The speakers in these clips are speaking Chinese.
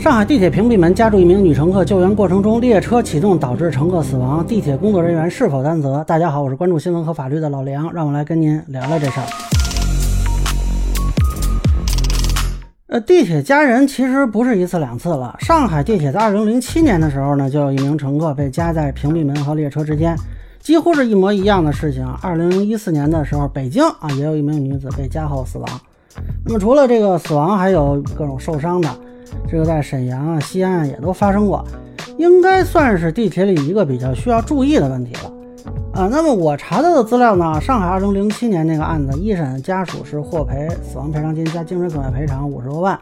上海地铁屏蔽门夹住一名女乘客，救援过程中列车启动导致乘客死亡，地铁工作人员是否担责？大家好，我是关注新闻和法律的老梁，让我来跟您聊聊这事儿。呃，地铁夹人其实不是一次两次了。上海地铁在二零零七年的时候呢，就有一名乘客被夹在屏蔽门和列车之间，几乎是一模一样的事情。二零一四年的时候，北京啊也有一名女子被夹后死亡。那么除了这个死亡，还有各种受伤的。这个在沈阳啊、西安啊也都发生过，应该算是地铁里一个比较需要注意的问题了啊。那么我查到的资料呢，上海2007年那个案子，一审家属是获赔死亡赔偿金加精神损害赔偿五十多万，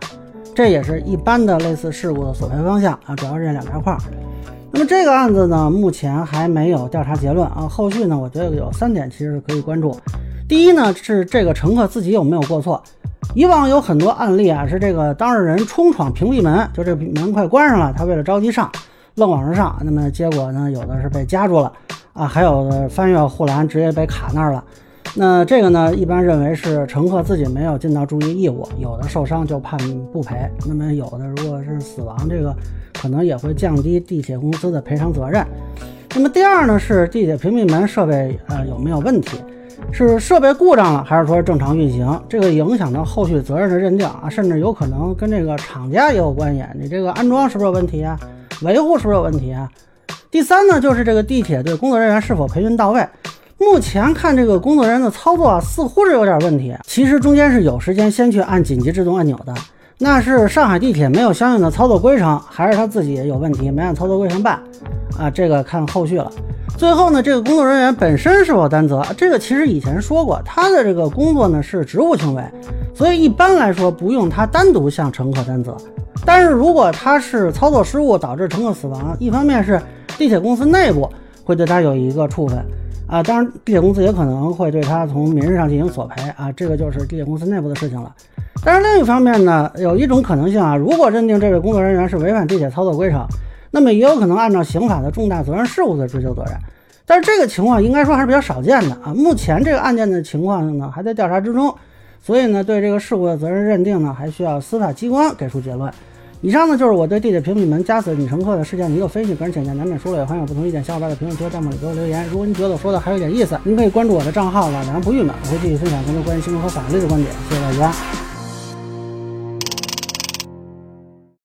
这也是一般的类似事故的索赔方向啊，主要是这两大块。那么这个案子呢，目前还没有调查结论啊，后续呢，我觉得有三点其实是可以关注。第一呢，是这个乘客自己有没有过错。以往有很多案例啊，是这个当事人冲闯屏蔽门，就这门快关上了，他为了着急上，愣往上上，那么结果呢，有的是被夹住了啊，还有的翻越护栏直接被卡那儿了。那这个呢，一般认为是乘客自己没有尽到注意义务，有的受伤就判不赔，那么有的如果是死亡，这个可能也会降低地铁公司的赔偿责任。那么第二呢，是地铁屏蔽门设备呃有没有问题？是设备故障了，还是说正常运行？这个影响到后续责任的认定啊，甚至有可能跟这个厂家也有关系。你这个安装是不是有问题啊？维护是不是有问题啊？第三呢，就是这个地铁对工作人员是否培训到位？目前看这个工作人员的操作啊，似乎是有点问题。其实中间是有时间先去按紧急制动按钮的，那是上海地铁没有相应的操作规程，还是他自己有问题没按操作规程办？啊，这个看后续了。最后呢，这个工作人员本身是否担责？这个其实以前说过，他的这个工作呢是职务行为，所以一般来说不用他单独向乘客担责。但是如果他是操作失误导致乘客死亡，一方面是地铁公司内部会对他有一个处分啊，当然地铁公司也可能会对他从民事上进行索赔啊，这个就是地铁公司内部的事情了。但是另一方面呢，有一种可能性啊，如果认定这位工作人员是违反地铁操作规程。那么也有可能按照刑法的重大责任事故的追究责任，但是这个情况应该说还是比较少见的啊。目前这个案件的情况呢还在调查之中，所以呢对这个事故的责任认定呢还需要司法机关给出结论。以上呢就是我对地铁屏蔽门夹死女乘客的事件的一个分析，个人浅见难免说了，也欢迎有不同意见小伙伴在评论区和弹幕里给我留言。如果您觉得我说的还有点意思，您可以关注我的账号老梁不郁闷，我会继续分享更多关于新闻和法律的观点。谢谢大家。